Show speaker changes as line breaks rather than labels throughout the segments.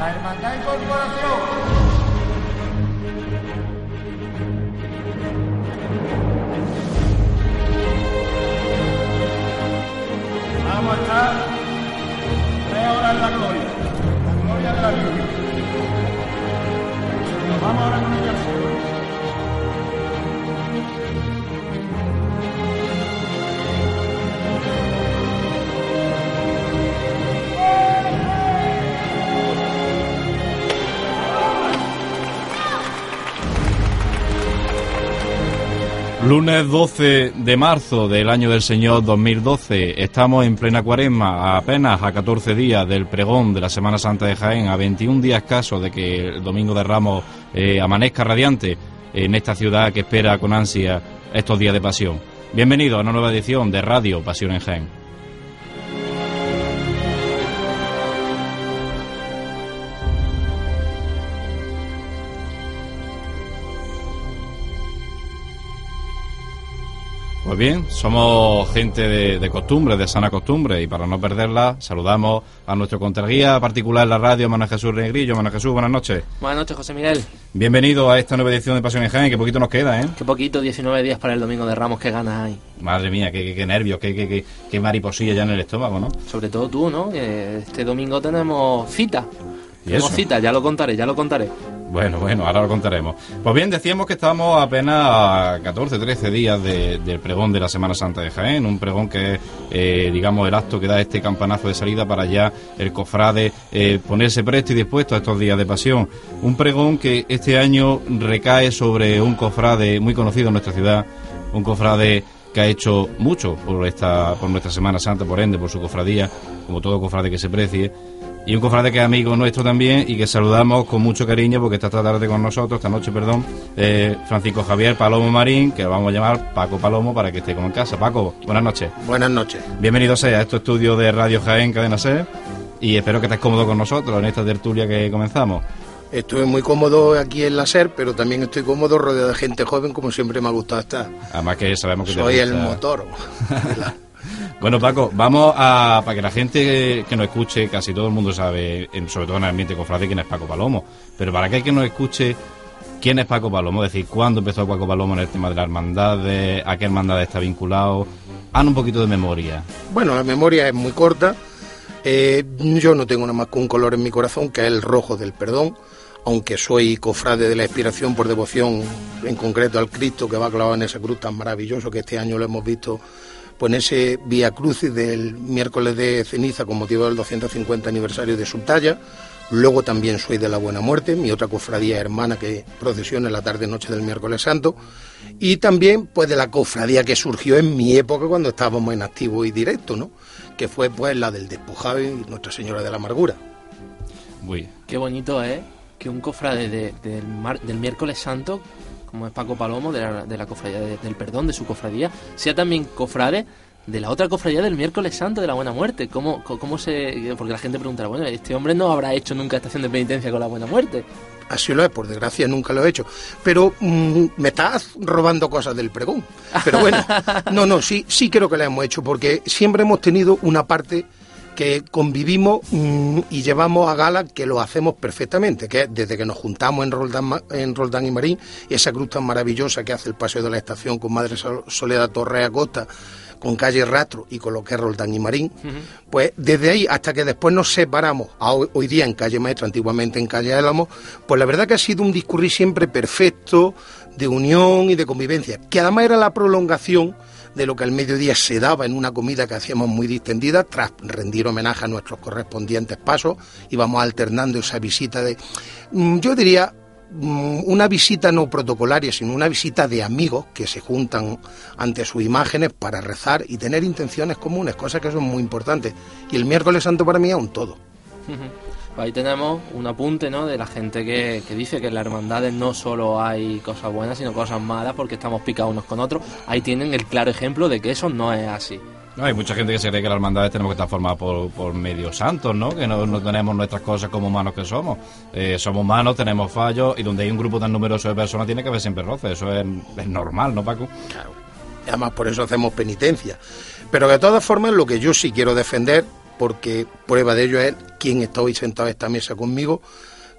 La Hermandad y Corporación. Vamos a estar tres horas en la gloria. La gloria de la Virgen. Nos vamos ahora con ella al
Lunes 12 de marzo del año del Señor 2012. Estamos en plena cuaresma, apenas a 14 días del pregón de la Semana Santa de Jaén, a 21 días caso de que el Domingo de Ramos eh, amanezca radiante en esta ciudad que espera con ansia estos días de pasión. Bienvenido a una nueva edición de Radio Pasión en Jaén. Pues bien, somos gente de, de costumbre, de sana costumbre, y para no perderla, saludamos a nuestro contraguía particular en la radio, Manuel Jesús Negrillo. Manuel Jesús, buenas noches.
Buenas noches, José Miguel.
Bienvenido a esta nueva edición de Pasión en Jaén, que poquito nos queda, ¿eh?
Qué poquito, 19 días para el Domingo de Ramos, qué ganas hay.
Madre mía, qué, qué- qué nervios, qué, qué, qué- qué mariposilla ya en el estómago, ¿no?
Sobre todo tú, ¿no? Que este domingo tenemos cita.
¿Y
Tenemos
eso?
cita, ya lo contaré, ya lo contaré.
Bueno, bueno, ahora lo contaremos. Pues bien, decíamos que estamos apenas a 14, 13 días de- del pregón de la Semana Santa de Jaén, un pregón que es, eh, digamos, el acto que da este campanazo de salida para ya el cofrade eh, ponerse presto y dispuesto a estos días de pasión. Un pregón que este año recae sobre un cofrade muy conocido en nuestra ciudad, un cofrade que ha hecho mucho por esta por nuestra Semana Santa, por ende, por su cofradía, como todo cofrade que se precie. Y un cofrade que es amigo nuestro también y que saludamos con mucho cariño porque está esta tarde con nosotros, esta noche, perdón, eh, Francisco Javier Palomo Marín, que lo vamos a llamar Paco Palomo para que esté como en casa. Paco, buenas noches.
Buenas noches.
Bienvenido sea a estos estudios de Radio Jaén, Cadena Ser, y espero que estés cómodo con nosotros en esta tertulia que comenzamos.
Estoy muy cómodo aquí en la SER, pero también estoy cómodo rodeado de gente joven, como siempre me ha gustado estar.
Además que sabemos que te
Soy el
gusta-
motor.
Bueno, Paco, vamos a. para que la gente que nos escuche, casi todo el mundo sabe, en- sobre todo en el ambiente cofrade, quién es Paco Palomo. Pero para que hay que nos escuche, ¿quién es Paco Palomo? Es decir, ¿cuándo empezó Paco Palomo en el tema de la hermandad? ¿A qué hermandad está vinculado? Haz un poquito de memoria.
Bueno, la memoria es muy corta. Eh, yo no tengo nada más que un color en mi corazón, que es el rojo del perdón, aunque soy cofrade de la expiración por devoción, en concreto al Cristo que va clavado en esa cruz tan maravilloso que este año lo hemos visto pues en ese Vía Crucis del miércoles de ceniza con motivo del 250 aniversario de su talla. Luego también soy de la Buena Muerte, mi otra cofradía hermana que procesiona en la tarde noche del miércoles santo. Y también pues de la cofradía que surgió en mi época cuando estábamos en activo y directo, ¿no? Que fue pues la del despojado y Nuestra Señora de la Amargura.
Uy,
Qué bonito es que un cofrade de- del, mar- del miércoles santo, como es Paco Palomo, de la, de la cofradía de- del perdón, de su cofradía, sea también cofrade de la otra cofradía del miércoles santo de la buena muerte. ¿Cómo, cómo se...? Porque la gente preguntará, bueno, este hombre no habrá hecho nunca estación de penitencia con la buena muerte.
Así lo es, por desgracia nunca lo he hecho. Pero mm, me estás robando cosas del pregón. Pero bueno, no, no, sí, sí creo que la hemos hecho, porque siempre hemos tenido una parte que convivimos mm, y llevamos a gala que lo hacemos perfectamente, que es desde que nos juntamos en Roldán, en Roldán y Marín, esa cruz tan maravillosa que hace el paseo de la estación con Madre Sol- Soledad Torre Acosta, con calle Rastro y con lo que es Roldán y Marín, pues desde ahí hasta que después nos separamos, a hoy, hoy día en calle Maestra, antiguamente en calle Álamo, pues la verdad que ha sido un discurrir siempre perfecto, de unión y de convivencia, que además era la prolongación de lo que al mediodía se daba en una comida que hacíamos muy distendida, tras rendir homenaje a nuestros correspondientes pasos, íbamos alternando esa visita de, mm, yo diría, mm, una visita no protocolaria, sino una visita de amigos que se juntan ante sus imágenes para rezar y tener intenciones comunes, cosas que son muy importantes. Y el miércoles santo para mí es un todo.
Ahí tenemos un apunte ¿no? de la gente que, que dice que en las hermandades no solo hay cosas buenas, sino cosas malas porque estamos picados unos con otros. Ahí tienen el claro ejemplo de que eso no es así.
No, hay mucha gente que se cree que las hermandades tenemos que estar formadas por, por medios santos, ¿no? Que no, no tenemos nuestras cosas como humanos que somos. Eh, somos humanos, tenemos fallos y donde hay un grupo tan numeroso de personas tiene que haber siempre roce. Eso es, es normal, ¿no, Paco?
Y además por eso hacemos penitencia. Pero de todas formas lo que yo sí quiero defender porque prueba de ello es quien está hoy sentado a esta mesa conmigo,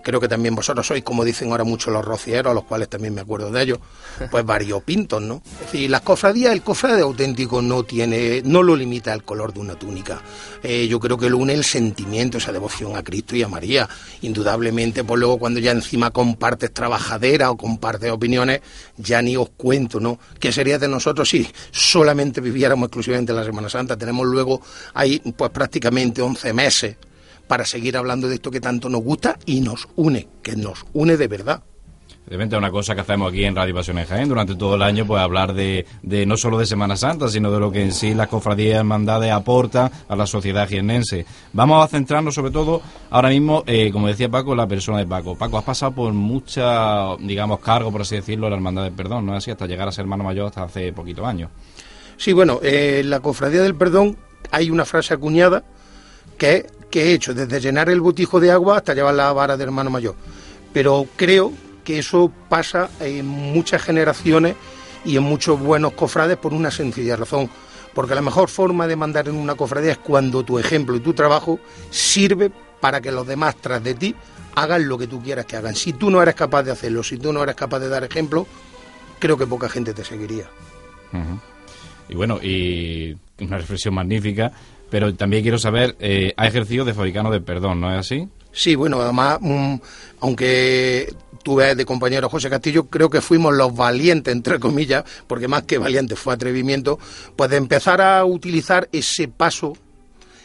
creo que también vosotros sois, como dicen ahora mucho los rocieros, a los cuales también me acuerdo de ellos, pues variopintos, ¿no? Es decir, las cofradías, el cofrade auténtico no tiene, no lo limita el color de una túnica. Eh, yo creo que lo une el sentimiento, esa devoción a Cristo y a María. Indudablemente, pues luego cuando ya encima compartes trabajadera o compartes opiniones, ya ni os cuento, ¿no? ¿Qué sería de nosotros si solamente viviéramos exclusivamente la Semana Santa? Tenemos luego ahí, pues prácticamente 11 meses para seguir hablando de esto que tanto nos gusta y nos une, que nos une de verdad.
Evidentemente una cosa que hacemos aquí en Radio Pasión en Jaén durante todo el año, pues hablar de, de, no solo de Semana Santa, sino de lo que en sí las cofradías y hermandades aportan a la sociedad jiennense. Vamos a centrarnos sobre todo ahora mismo, eh, como decía Paco, la persona de Paco. Paco, has pasado por mucha, digamos, cargo, por así decirlo, la hermandad del perdón, ¿no es así? Hasta llegar a ser hermano mayor hasta hace poquitos años.
Sí, bueno, eh, la cofradía del perdón hay una frase acuñada que, que he hecho, desde llenar el botijo de agua hasta llevar la vara de hermano mayor. Pero creo que eso pasa en muchas generaciones y en muchos buenos cofrades por una sencilla razón. Porque la mejor forma de mandar en una cofradía es cuando tu ejemplo y tu trabajo sirve para que los demás tras de ti hagan lo que tú quieras que hagan. Si tú no eres capaz de hacerlo, si tú no eres capaz de dar ejemplo, creo que poca gente te seguiría.
Y bueno, y una reflexión magnífica, pero también quiero saber, eh, ha ejercido de fabricano de perdón, ¿no es así?
Sí, bueno, además, aunque tuve de compañero José Castillo, creo que fuimos los valientes, entre comillas, porque más que valientes fue atrevimiento, pues de empezar a utilizar ese paso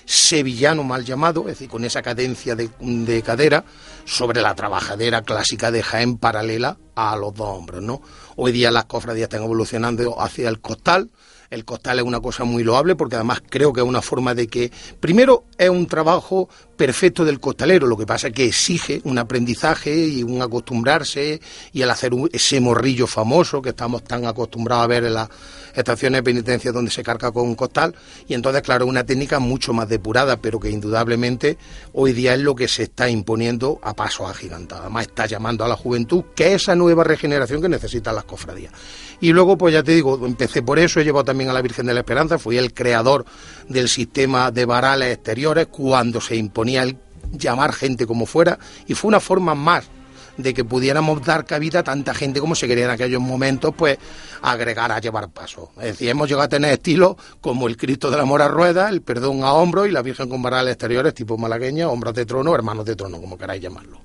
sevillano mal llamado, es decir, con esa cadencia de, de, cadera sobre la trabajadera clásica de Jaén paralela a los dos hombros, ¿no? Hoy día las cofradías están evolucionando hacia el costal, el costal es una cosa muy loable porque además creo que es una forma de que, primero, es un trabajo perfecto del costalero, lo que pasa es que exige un aprendizaje y un acostumbrarse y el hacer un, ese morrillo famoso que estamos tan acostumbrados a ver en las estaciones de penitencia donde se carga con un costal y entonces claro una técnica mucho más depurada pero que indudablemente hoy día es lo que se está imponiendo a paso agigantado además está llamando a la juventud que esa nueva regeneración que necesitan las cofradías. Y luego pues ya te digo empecé por eso he llevado también a la Virgen de la Esperanza fui el creador del sistema de varales exteriores cuando se imponía el llamar gente como fuera y fue una forma más de que pudiéramos dar cabida a tanta gente como se quería en aquellos momentos, pues agregar a llevar paso. Es decir, hemos llegado a tener estilos como el Cristo del Amor a ruedas, el Perdón a hombros y la Virgen con varales exteriores tipo malagueña, hombros de trono, hermanos de trono, como queráis llamarlo.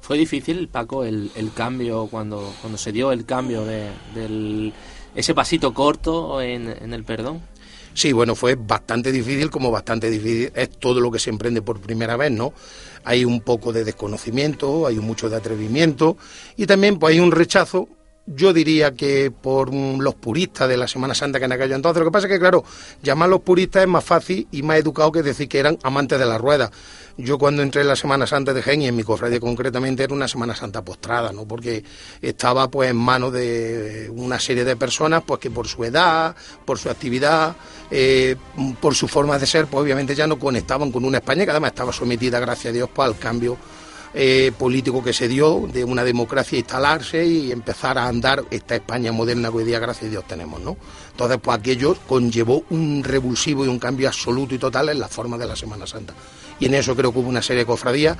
¿Fue difícil, Paco, el, el cambio, cuando, cuando se dio el cambio de, del, ese pasito corto en, en el perdón?
Sí, bueno, fue bastante difícil, como bastante difícil es todo lo que se emprende por primera vez, ¿no? Hay un poco de desconocimiento, hay mucho de atrevimiento y también pues hay un rechazo yo diría que por los puristas de la Semana Santa que en aquello entonces. Lo que pasa es que, claro, llamar a los puristas es más fácil y más educado que decir que eran amantes de la rueda. Yo cuando entré en la Semana Santa de y en mi cofradía concretamente era una Semana Santa postrada, ¿no? Porque estaba pues en manos de una serie de personas pues que por su edad, por su actividad, eh, por su forma de ser, pues obviamente ya no conectaban con una España que además estaba sometida, gracias a Dios, pues, al cambio eh, político que se dio de una democracia instalarse y empezar a andar esta España moderna que hoy día, gracias a Dios, tenemos, ¿no? Entonces, pues aquello conllevó un revulsivo y un cambio absoluto y total en la forma de la Semana Santa. Y en eso creo que hubo una serie de cofradías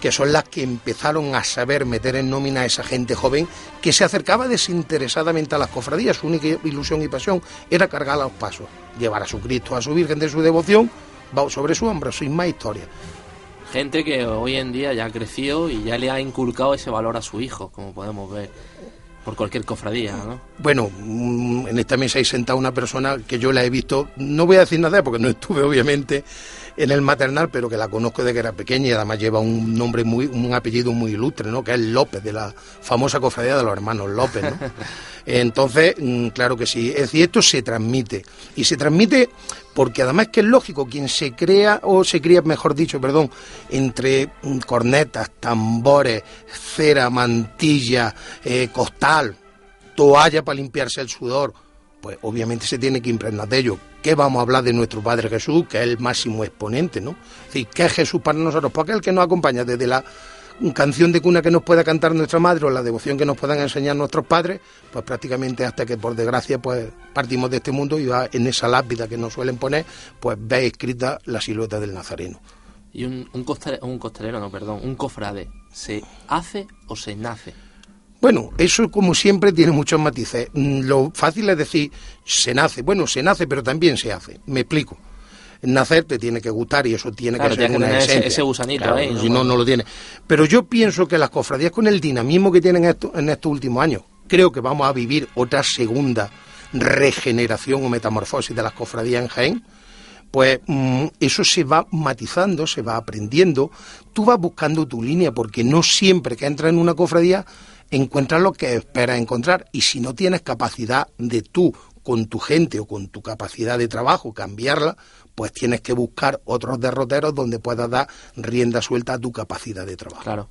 que son las que empezaron a saber meter en nómina a esa gente joven que se acercaba desinteresadamente a las cofradías. Su única ilusión y pasión era cargar a los pasos, llevar a su Cristo, a su Virgen de su devoción, sobre su hombro, sin más historia
gente que hoy en día ya ha crecido y ya le ha inculcado ese valor a su hijo, como podemos ver por cualquier cofradía, ¿no?
Bueno, en esta mesa hay sentada una persona que yo la he visto, no voy a decir nada porque no estuve obviamente en el maternal, pero que la conozco de que era pequeña y además lleva un nombre muy, un apellido muy ilustre, ¿no? Que es López, de la famosa cofradía de los hermanos López, ¿no? Entonces, claro que sí, es decir, esto se transmite y se transmite porque además que es lógico, quien se crea, o se cría, mejor dicho, perdón, entre cornetas, tambores, cera, mantilla, eh, costal, toalla para limpiarse el sudor, pues obviamente se tiene que impregnar de ello. ¿Qué vamos a hablar de nuestro Padre Jesús, que es el máximo exponente, ¿no? Es decir, ¿qué es Jesús para nosotros? Porque es el que nos acompaña desde la canción de cuna que nos pueda cantar nuestra madre o la devoción que nos puedan enseñar nuestros padres, pues prácticamente hasta que por desgracia pues partimos de este mundo y va en esa lápida que nos suelen poner, pues ve escrita la silueta del Nazareno.
Y un, un, un costalero, no, perdón, un cofrade, ¿se hace o se nace?
Bueno, eso como siempre tiene muchos matices. Mm, lo fácil es decir, se nace. Bueno, se nace, pero también se hace. Me explico. Nacer te tiene que gustar y eso tiene que ser una esencia.
Ese, gusanito, ¿eh?
Si no, no lo tiene. Pero yo pienso que las cofradías con el dinamismo que tienen esto, en estos últimos años, creo que vamos a vivir otra segunda regeneración o metamorfosis de las cofradías en Jaén pues mm, eso se va matizando, se va aprendiendo, tú vas buscando tu línea, porque no siempre que entras en una cofradía encuentras lo que esperas encontrar, y si no tienes capacidad de tú, con tu gente o con tu capacidad de trabajo, cambiarla, pues tienes que buscar otros derroteros donde puedas dar rienda suelta a tu capacidad de trabajo.
Claro.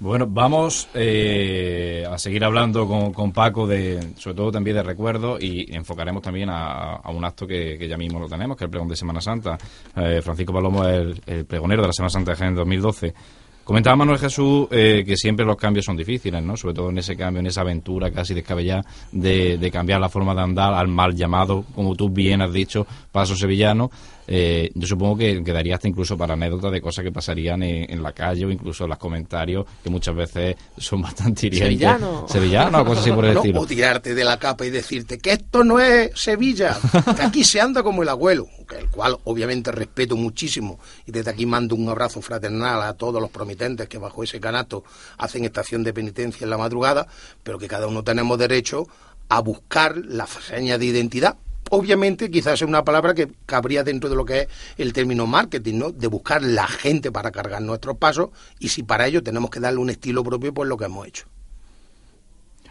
Bueno, vamos eh, a seguir hablando con, Paco, de, sobre todo también de recuerdos, y enfocaremos también a, un acto que, ya mismo lo tenemos, que es el pregón de Semana Santa. Eh, Francisco Palomo es el, pregonero de la Semana Santa de Jaén 2012. Comentaba Manuel Jesús eh, que siempre los cambios son difíciles, ¿no? Sobre todo en ese cambio, en esa aventura casi descabellada de, de cambiar la forma de andar al mal llamado, como tú bien has dicho, paso sevillano. Eh, yo supongo que quedaría hasta incluso para anécdotas de cosas que pasarían en, la calle o incluso en los comentarios, que muchas veces son bastante hirientes.
Sevillano.
Sevillano o cosas así por el estilo.
O tirarte de la capa y decirte que esto no es Sevilla, que aquí se anda como el abuelo, el cual obviamente respeto muchísimo y desde aquí mando un abrazo fraternal a todos los promitentes que bajo ese canato hacen estación de penitencia en la madrugada, pero que cada uno tenemos derecho a buscar la seña de identidad obviamente quizás es una palabra que cabría dentro de lo que es el término marketing, ¿no? De buscar la gente para cargar nuestros pasos y si para ello tenemos que darle un estilo propio, pues lo que hemos hecho.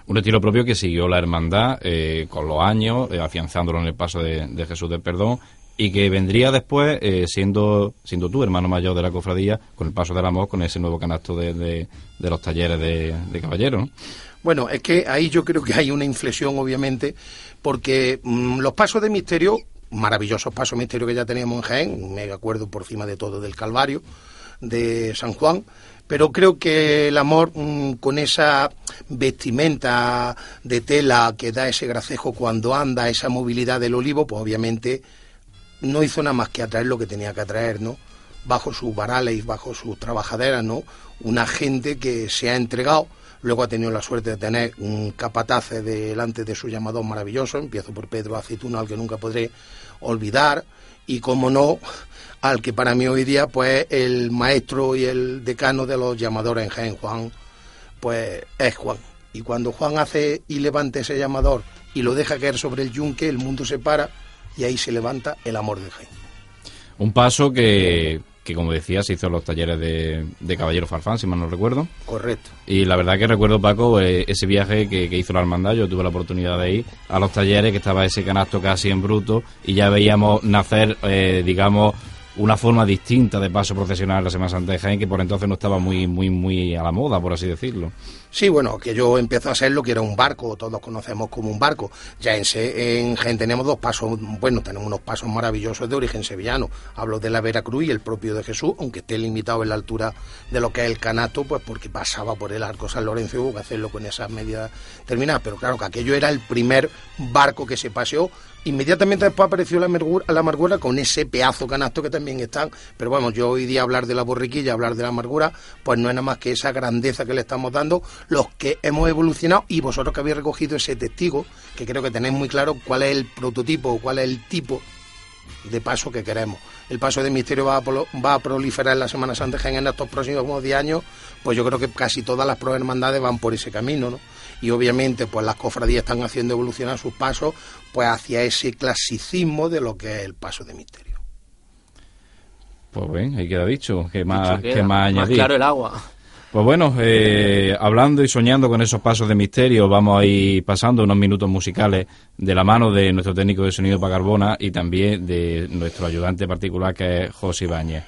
Un estilo propio que siguió la hermandad eh, con los años, eh, afianzándolo en el paso de, Jesús del Perdón y que vendría después eh, siendo siendo tú hermano mayor de la cofradía con el paso del amor con ese nuevo canasto de, de, los talleres de, de caballeros.
Bueno, es que ahí yo creo que hay una inflexión obviamente porque mm, los pasos de misterio, maravillosos pasos de misterio que ya teníamos en Jaén, me acuerdo por encima de todo del Calvario, de San Juan, pero creo que el amor mm, con esa vestimenta de tela que da ese gracejo cuando anda, esa movilidad del olivo, pues obviamente no hizo nada más que atraer lo que tenía que atraer, ¿no? Bajo sus varales bajo sus trabajaderas, ¿no? Una gente que se ha entregado Luego ha tenido la suerte de tener un capatace delante de su llamador maravilloso. Empiezo por Pedro Aceituna, al que nunca podré olvidar. Y como no, al que para mí hoy día, pues el maestro y el decano de los llamadores en Jaén, Juan, pues es Juan. Y cuando Juan hace y levanta ese llamador y lo deja caer sobre el yunque, el mundo se para y ahí se levanta el amor de Jaén.
Un paso que que como decía se hizo los talleres de, de Caballero Farfán, si mal no recuerdo.
Correcto.
Y la verdad que recuerdo, Paco, eh, ese viaje que, hizo la hermandad, yo tuve la oportunidad de ir a los talleres, que estaba ese canasto casi en bruto, y ya veíamos nacer, eh, digamos, una forma distinta de paso procesional la Semana Santa de Jaén, que por entonces no estaba muy, muy, muy a la moda, por así decirlo.
Sí, bueno, que yo empiezo a hacer lo que era un barco, todos conocemos como un barco. Ya en, en Jaén tenemos dos pasos, bueno, tenemos unos pasos maravillosos de origen sevillano. Hablo de la Veracruz y el propio de Jesús, aunque esté limitado en la altura de lo que es el canato, pues porque pasaba por el arco San Lorenzo hubo que hacerlo con esas medidas terminadas. Pero claro que aquello era el primer barco que se paseó Inmediatamente después apareció la amargura, la amargura con ese pedazo canasto que también están. Pero bueno, yo hoy día hablar de la borriquilla, hablar de la amargura, pues no es nada más que esa grandeza que le estamos dando los que hemos evolucionado y vosotros que habéis recogido ese testigo, que creo que tenéis muy claro cuál es el prototipo, cuál es el tipo de paso que queremos. El paso de misterio va a, proliferar en la Semana Santa en estos próximos 10 años, pues yo creo que casi todas las hermandades van por ese camino, ¿no? y obviamente pues las cofradías están haciendo evolucionar sus pasos pues hacia ese clasicismo de lo que es el paso de misterio.
Pues bien, ahí queda dicho, que más, que más añadir.
claro el agua.
Pues bueno, eh, hablando y soñando con esos pasos de misterio, vamos a ir pasando unos minutos musicales de la mano de nuestro técnico de sonido para Carbona y también de nuestro ayudante particular que es José Ibáñez.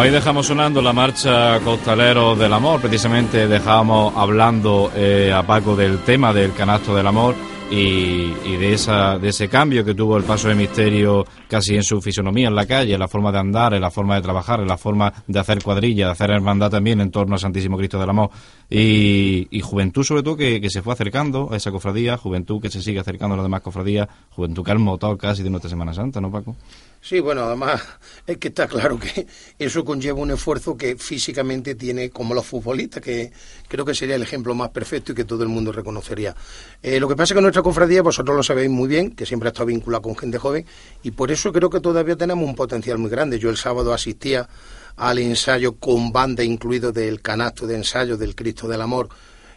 Pues ahí dejamos sonando la marcha Costaleros del Amor. Precisamente dejábamos hablando eh, a Paco del tema del canasto del amor y, de, esa, de ese cambio que tuvo el paso de misterio casi en su fisonomía en la calle, en la forma de andar, en la forma de trabajar, en la forma de hacer cuadrilla, de hacer hermandad también en torno al Santísimo Cristo del Amor. Y, juventud sobre todo que, se fue acercando a esa cofradía, juventud que se sigue acercando a las demás cofradías, juventud que ha el casi de nuestra Semana Santa, ¿no, Paco?
Sí, bueno, además es que está claro que eso conlleva un esfuerzo que físicamente tiene como los futbolistas, que creo que sería el ejemplo más perfecto y que todo el mundo reconocería. Eh, lo que pasa es que nuestra cofradía, vosotros lo sabéis muy bien, que siempre ha estado vinculada con gente joven, y por eso creo que todavía tenemos un potencial muy grande. Yo el sábado asistía al ensayo con banda incluido del canasto de ensayo del Cristo del Amor,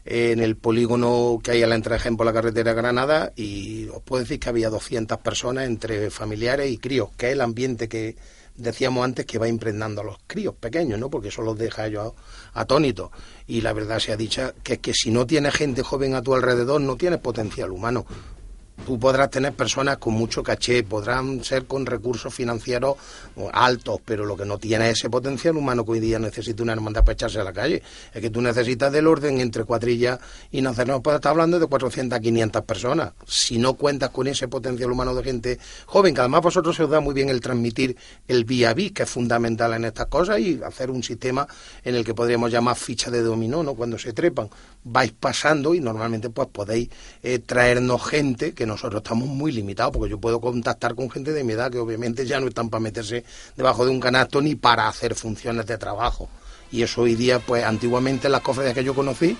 en el polígono que hay a la entrada por la carretera Granada y os puedo decir que había 200 personas entre familiares y críos, que es el ambiente que decíamos antes que va impregnando a los críos pequeños, ¿no? Porque eso los deja ellos atónitos. Y la verdad se ha dicho que es que si no tienes gente joven a tu alrededor, no tienes potencial humano. Tú podrás tener personas con mucho caché, podrán ser con recursos financieros altos, pero lo que no tiene es ese potencial humano que hoy día necesita una hermandad para echarse a la calle. Es que tú necesitas del orden entre cuadrillas y no puedes estar hablando de 400 a 500 personas. Si no cuentas con ese potencial humano de gente joven, que además vosotros se os da muy bien el transmitir el vía a que es fundamental en estas cosas, y hacer un sistema en el que podríamos llamar ficha de dominó, ¿no? Cuando se trepan, vais pasando y normalmente pues podéis eh, traernos gente que nosotros estamos muy limitados, porque yo puedo contactar con gente de mi edad que obviamente ya no están para meterse debajo de un canasto ni para hacer funciones de trabajo. Y eso hoy día, pues antiguamente en las cofradías que yo conocí,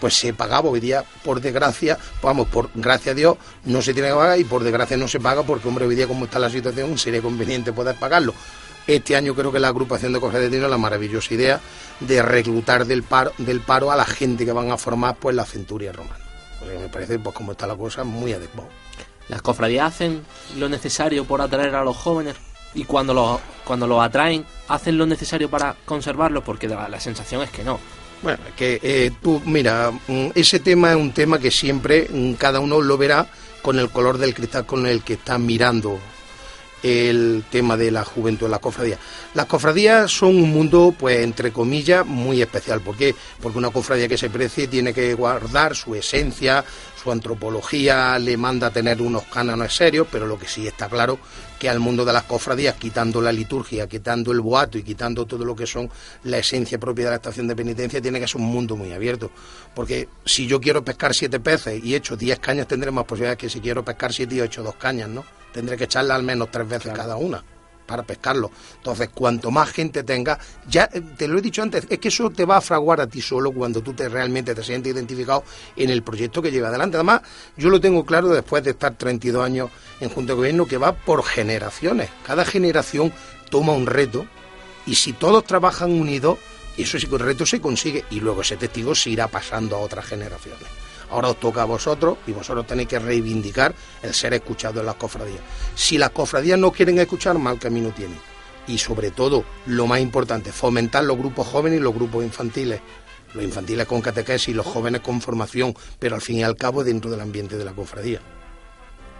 pues se pagaba. Hoy día, por desgracia, vamos, por gracia a Dios, no se tiene que pagar y por desgracia no se paga porque, hombre, hoy día como está la situación, sería conveniente poder pagarlo. Este año creo que la agrupación de cofradías tiene la maravillosa idea de reclutar del paro, del paro a la gente que van a formar pues la centuria romana. Me parece, pues como está la cosa, muy adecuado.
Las cofradías hacen lo necesario por atraer a los jóvenes y cuando los cuando los atraen hacen lo necesario para conservarlos porque la, sensación es que no.
Bueno, que eh, tú, mira, mm, ese tema es un tema que siempre mm, cada uno lo verá con el color del cristal con el que está mirando el tema de la juventud en las cofradías. Las cofradías son un mundo, pues, entre comillas, muy especial. ¿Por qué? Porque una cofradía que se precie tiene que guardar su esencia, su antropología, le manda a tener unos cánones serios, pero lo que sí está claro que al mundo de las cofradías, quitando la liturgia, quitando el boato y quitando todo lo que son la esencia propia de la estación de penitencia, tiene que ser un mundo muy abierto. Porque si yo quiero pescar siete peces y echo diez cañas, tendré más posibilidades que si quiero pescar siete y ocho dos cañas, ¿no? Tendré que echarla al menos tres veces cada una para pescarlo. Entonces, cuanto más gente tenga, ya eh, te lo he dicho antes, es que eso te va a fraguar a ti solo cuando tú te realmente te sientes identificado en el proyecto que lleva adelante. Además, yo lo tengo claro después de estar 32 años en Junta de Gobierno que va por generaciones. Cada generación toma un reto y si todos trabajan unidos, eso sí que el reto se consigue y luego ese testigo se irá pasando a otras generaciones. Ahora os toca a vosotros y vosotros tenéis que reivindicar el ser escuchado en las cofradías. Si las cofradías no quieren escuchar, mal camino tienen. Y sobre todo, lo más importante, fomentar los grupos jóvenes y los grupos infantiles. Los infantiles con catequesis y los jóvenes con formación, pero al fin y al cabo dentro del ambiente de la cofradía.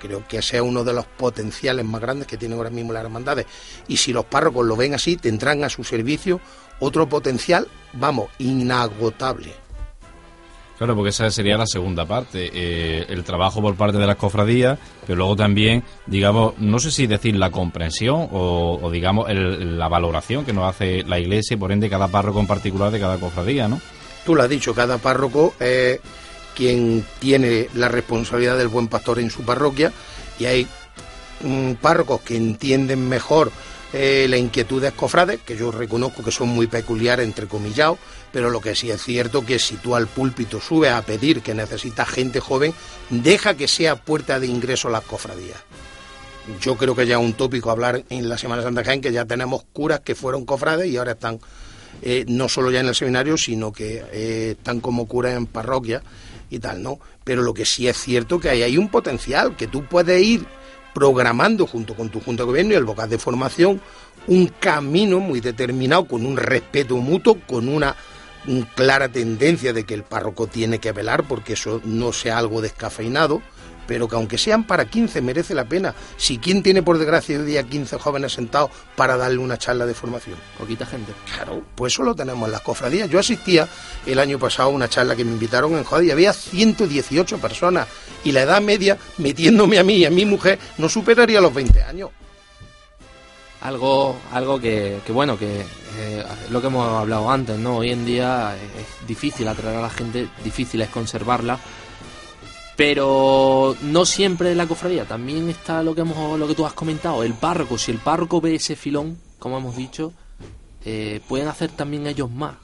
Creo que ese es uno de los potenciales más grandes que tienen ahora mismo las hermandades. Y si los párrocos lo ven así, tendrán a su servicio otro potencial, vamos, inagotable.
Claro, porque esa sería la segunda parte, eh, el trabajo por parte de las cofradías, pero luego también, digamos, no sé si decir la comprensión o, digamos, la valoración que nos hace la Iglesia y por ende cada párroco en particular de cada cofradía, ¿no?
Tú lo has dicho, cada párroco es quien tiene la responsabilidad del buen pastor en su parroquia y hay mm, párrocos que entienden mejor eh, la inquietud de cofrades, que yo reconozco que son muy peculiares, entre comillados, pero lo que sí es cierto que si tú al púlpito subes a pedir que necesitas gente joven, deja que sea puerta de ingreso las cofradías. Yo creo que ya es un tópico hablar en la Semana Santa Jaén que ya tenemos curas que fueron cofrades y ahora están eh, no solo ya en el seminario, sino que eh, están como curas en parroquia y tal, ¿no? Pero lo que sí es cierto que ahí hay un potencial, que tú puedes ir programando junto con tu Junta de Gobierno y el vocal de formación un camino muy determinado, con un respeto mutuo, con una clara tendencia de que el párroco tiene que velar porque eso no sea algo descafeinado, pero que aunque sean para 15 merece la pena. Si quién tiene por desgracia hoy día 15 jóvenes sentados para darle una charla de formación.
Poquita gente.
Claro, pues eso lo tenemos en las cofradías. Yo asistía el año pasado a una charla que me invitaron en Joder y había 118 personas y la edad media, metiéndome a mí y a mi mujer, no superaría los 20 años.
Algo, algo que, que bueno, que eh, lo que hemos hablado antes, ¿no? Hoy en día es difícil atraer a la gente, difícil es conservarla pero no siempre la cofradía, también está lo que hemos, lo que tú has comentado, el párroco, si el párroco ve ese filón, como hemos dicho, eh, pueden hacer también ellos más.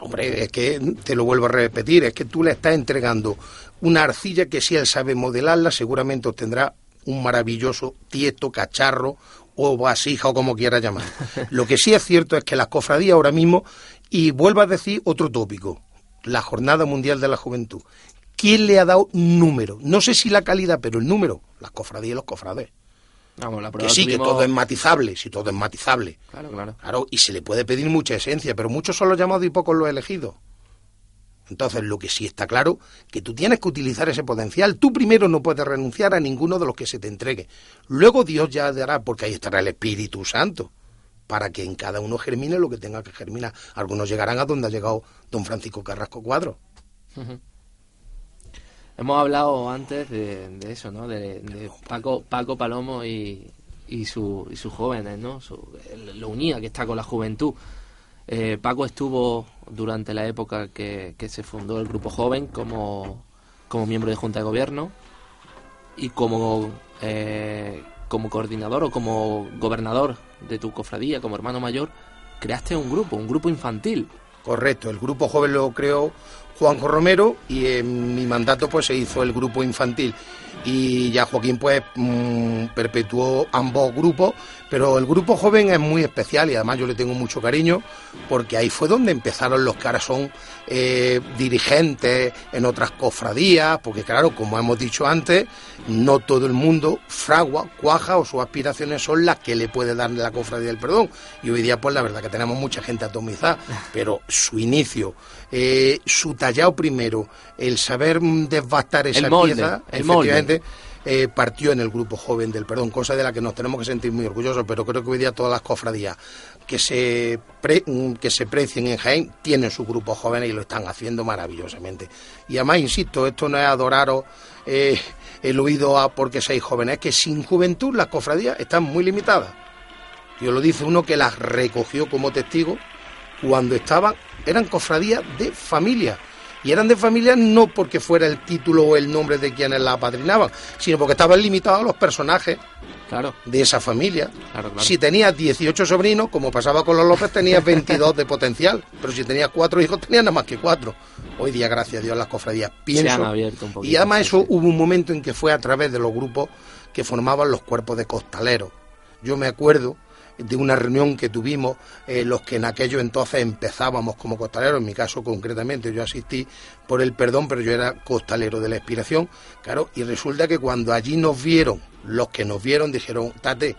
Hombre, es que te lo vuelvo a repetir, es que tú le estás entregando una arcilla que si él sabe modelarla, seguramente obtendrá un maravilloso tieto, cacharro o vasija o como quiera llamar. Lo que sí es cierto es que las cofradías ahora mismo, y vuelvo a decir otro tópico, la Jornada Mundial de la Juventud, ¿quién le ha dado número? No sé si la calidad, pero el número, las cofradías y los cofrades.
Vamos, la
Que sí, que todo es matizable, si todo es matizable.
Claro, claro.
Claro, y se le puede pedir mucha esencia, pero muchos son los llamados y pocos los elegidos. Entonces, lo que sí está claro, que tú tienes que utilizar ese potencial. Tú primero no puedes renunciar a ninguno de los que se te entregue. Luego Dios ya dará, porque ahí estará el Espíritu Santo, para que en cada uno germine lo que tenga que germinar. Algunos llegarán a donde ha llegado don Francisco Carrasco Cuadro.
Hemos hablado antes de, de eso, ¿no? De, de Paco, Paco Palomo y, y, su, y sus jóvenes, ¿no? Su, lo unía que está con la juventud. Eh, Paco estuvo durante la época que, se fundó el Grupo Joven como, como miembro de Junta de Gobierno y como, eh, como coordinador o como gobernador de tu cofradía, como hermano mayor, creaste un grupo, un grupo infantil.
Correcto, el grupo joven lo creó Juanjo Romero y en mi mandato pues se hizo el grupo infantil. Y ya Joaquín pues mm, perpetuó ambos grupos, pero el grupo joven es muy especial y además yo le tengo mucho cariño porque ahí fue donde empezaron los que ahora son eh, dirigentes en otras cofradías, porque claro, como hemos dicho antes, no todo el mundo fragua, cuaja o sus aspiraciones son las que le puede dar la cofradía del perdón. Y hoy día, pues la verdad que tenemos mucha gente atomizada, pero su inicio, eh, su tallado primero, el saber desbastar esa
El molde,
pieza,
el molde.
efectivamente, eh, partió en el grupo joven del perdón, cosa de la que nos tenemos que sentir muy orgullosos, pero creo que hoy día todas las cofradías que se, pre- mm, que se precien en Jaén tienen su grupo joven y lo están haciendo maravillosamente. Y además, insisto, esto no es adoraros eh, el oído a porque seáis jóvenes, es que sin juventud las cofradías están muy limitadas. Y os lo dice uno que las recogió como testigo cuando estaban, eran cofradías de familia. Y eran de familia no porque fuera el título o el nombre de quienes la apadrinaban, sino porque estaban limitados los personajes
Claro,
de esa familia.
Claro, claro.
Si tenías 18 sobrinos, como pasaba con los López, tenías 22 de potencial. Pero si tenías cuatro hijos, tenías nada más que cuatro. Hoy día, gracias a Dios, las cofradías pienso.
se han abierto un poquito.
y además eso
sí.
hubo un momento en que fue a través de los grupos que formaban los cuerpos de costaleros. Yo me acuerdo de una reunión que tuvimos eh, los que en aquello entonces empezábamos como costaleros, en mi caso concretamente yo asistí por el perdón, pero yo era costalero de la expiración, claro, y resulta que cuando allí nos vieron, los que nos vieron dijeron, tate,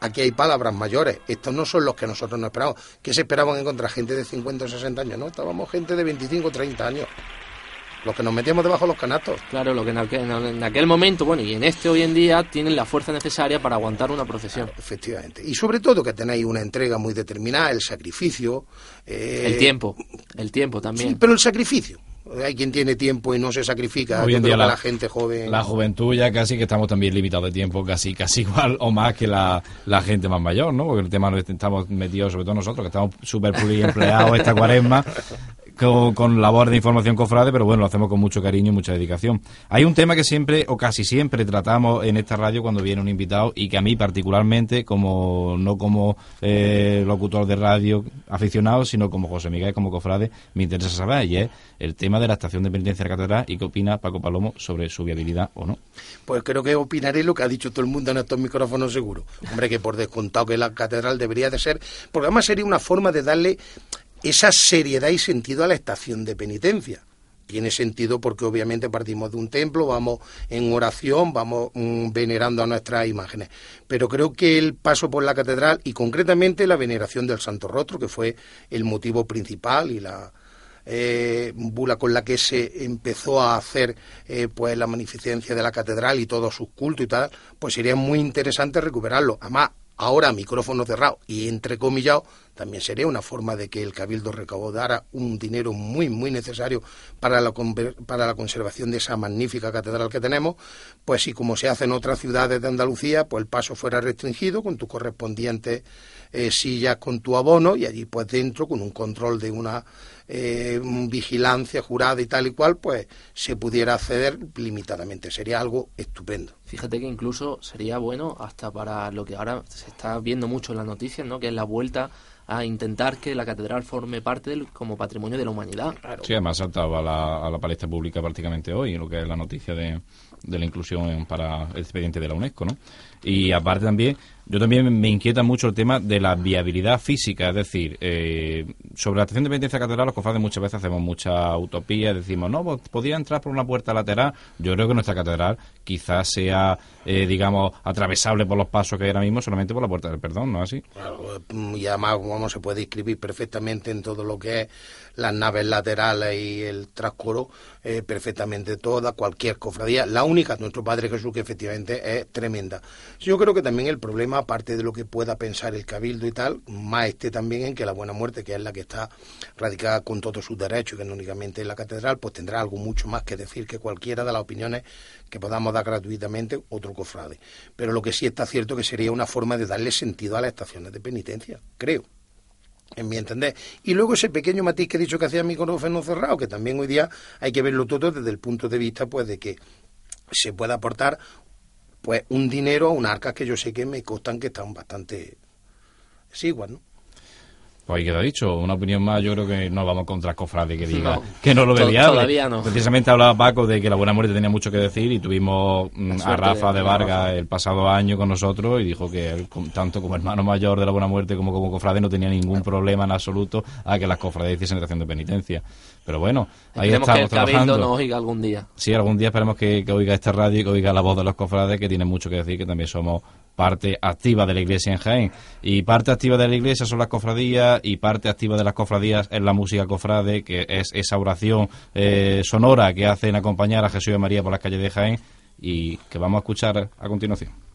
aquí hay palabras mayores, estos no son los que nosotros no esperábamos, que se esperaban encontrar gente de 50 o 60 años, no, estábamos gente de 25 o 30 años, los que nos metíamos debajo de los canastos.
Claro, lo que en aquel, en aquel momento, bueno, y en este hoy en día, tienen la fuerza necesaria para aguantar una procesión.
Efectivamente. Y sobre todo que tenéis una entrega muy determinada, el sacrificio. eh,
El tiempo, el tiempo
Sí,
también.
pero el sacrificio. Hay quien tiene tiempo y no se sacrifica.
Hoy en día la-
la gente joven.
La juventud ya casi que estamos también limitados de tiempo, casi casi igual o más que la, la gente más mayor, ¿no? Porque el tema no estamos metidos, sobre todo nosotros, que estamos súper empleados esta cuaresma, con, labor de información cofrade, pero bueno, lo hacemos con mucho cariño y mucha dedicación. Hay un tema que siempre, o casi siempre, tratamos en esta radio cuando viene un invitado y que a mí particularmente, como no como eh, locutor de radio aficionado, sino como José Miguel, como cofrade, me interesa saber, y es el tema de la estación de penitencia de la catedral y qué opina Paco Palomo sobre su viabilidad o no.
Pues creo que opinaré lo que ha dicho todo el mundo en estos micrófonos seguro. Hombre, que por descontado que la catedral debería de ser, porque además sería una forma de darle esa seriedad y sentido a la estación de penitencia. Tiene sentido porque obviamente partimos de un templo, vamos en oración, vamos mm, venerando a nuestras imágenes. Pero creo que el paso por la catedral y concretamente la veneración del Santo Rostro, que fue el motivo principal y la, eh, bula con la que se empezó a hacer eh, pues la magnificencia de la catedral y todos sus cultos y tal, pues sería muy interesante recuperarlo. Además, ahora micrófono cerrado y entrecomillado, también sería una forma de que el Cabildo recaudara un dinero muy, muy necesario para la, para la conservación de esa magnífica catedral que tenemos, pues si como se hace en otras ciudades de Andalucía, pues el paso fuera restringido con tus correspondientes eh, sillas con tu abono y allí pues dentro con un control de una eh, vigilancia jurada y tal y cual, pues se pudiera acceder limitadamente. Sería algo estupendo.
Fíjate que incluso sería bueno hasta para lo que ahora se está viendo mucho en las noticias, ¿no? que es la vuelta a intentar que la catedral forme parte del, como patrimonio de la humanidad.
Sí, además saltaba a la, a la palestra pública prácticamente hoy, lo que es la noticia de, de la inclusión para el expediente de la UNESCO, ¿no? Y aparte también yo también me inquieta mucho el tema de la viabilidad física, es decir, eh, sobre la estación de penitencia catedral, los cofrades muchas veces hacemos mucha utopía, decimos, no, pues, podía entrar por una puerta lateral. Yo creo que nuestra catedral quizás sea, eh, digamos, atravesable por los pasos que hay ahora mismo solamente por la puerta del perdón, ¿no es así?
Mm, y además, como se puede inscribir perfectamente en todo lo que es las naves laterales y el trascoro, eh, perfectamente toda, cualquier cofradía. La única, nuestro Padre Jesús, que efectivamente es tremenda. Yo creo que también el problema, aparte de lo que pueda pensar el cabildo y tal, más esté también en que la buena muerte, que es la que está radicada con todos sus derechos, que no únicamente en la catedral, pues tendrá algo mucho más que decir que cualquiera de las opiniones que podamos dar gratuitamente otro cofrade. Pero lo que sí está cierto que sería una forma de darle sentido a las estaciones de penitencia, creo en mi entender. Y luego ese pequeño matiz que he dicho que hacía mi micrófono cerrado, que también hoy día hay que verlo todo desde el punto de vista pues de que se pueda aportar pues un dinero a unas arcas que yo sé que me costan que están bastante exiguas, ¿no?
Pues ahí queda dicho, una opinión más, yo creo que no vamos contra Cofrade que diga que no lo ve viable.
no.
Precisamente hablaba Paco de que la buena muerte tenía mucho que decir y tuvimos mm, a Rafa de, Vargas el pasado año con nosotros y dijo que él, tanto como hermano mayor de la buena muerte como como Cofrade no tenía ningún problema en absoluto a que las cofrades hiciesen estación de penitencia. Pero bueno, ahí estamos
que el trabajando. nos oiga algún día.
Sí, algún día esperemos que, que oiga esta radio y que oiga la voz de los cofrades que tiene mucho que decir, que también somos parte activa de la iglesia en Jaén. Y parte activa de la iglesia son las cofradías y parte activa de las cofradías es la música cofrade, que es esa oración eh, sonora que hacen acompañar a Jesús y María por las calles de Jaén y que vamos a escuchar a continuación.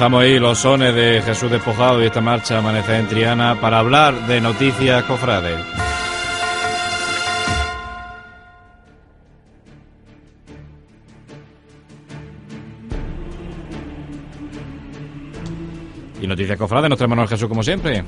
Dejamos ahí los sones de Jesús Despojado y esta marcha Amanecer en Triana para hablar de noticias cofrades. Y noticias cofrades, trae Manuel Jesús como siempre.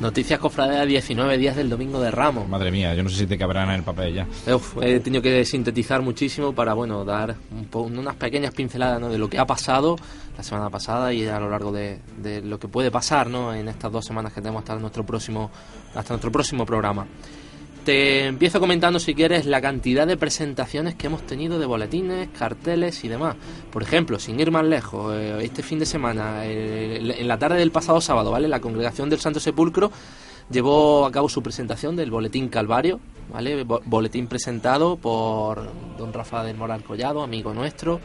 Noticias cofrades a 19 días del Domingo de Ramos.
Madre mía, yo no sé si te cabrán en el papel ya.
Uf, he tenido que sintetizar muchísimo para, bueno, dar un unas pequeñas pinceladas ¿no? de lo que ha pasado la semana pasada y a lo largo de, de lo que puede pasar, ¿no? En estas dos semanas que tenemos hasta nuestro próximo, hasta nuestro próximo programa. Te empiezo comentando, si quieres, la cantidad de presentaciones que hemos tenido de boletines, carteles y demás. Por ejemplo, sin ir más lejos, eh, este fin de semana, en la tarde del pasado sábado, ¿vale? La congregación del Santo Sepulcro llevó a cabo su presentación del boletín Calvario, ¿vale? Bo- Boletín presentado por don Rafa del Moral Collado, amigo nuestro,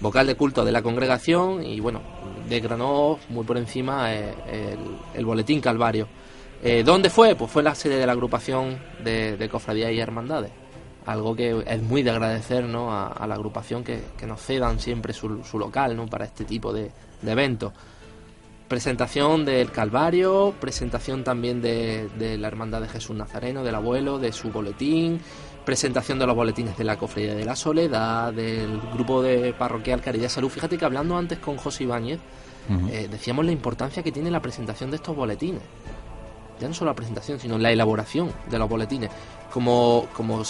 vocal de culto de la congregación y, bueno, desgranó muy por encima eh, el boletín Calvario. Eh, ¿Dónde fue? Pues fue la sede de la agrupación de, de cofradías y hermandades. Algo que es muy de agradecer ¿no? a, a la agrupación que, que nos cedan siempre su, su local ¿no? para este tipo de, de eventos. Presentación del Calvario, presentación también de, de la Hermandad de Jesús Nazareno, del abuelo, de su boletín, presentación de los boletines de la Cofradía de la Soledad, del grupo de parroquial Caridad Salud. Fíjate que hablando antes con José Ibáñez, eh, decíamos la importancia que tiene la presentación de estos boletines. Ya no solo la presentación, sino la elaboración de los boletines. Como, como,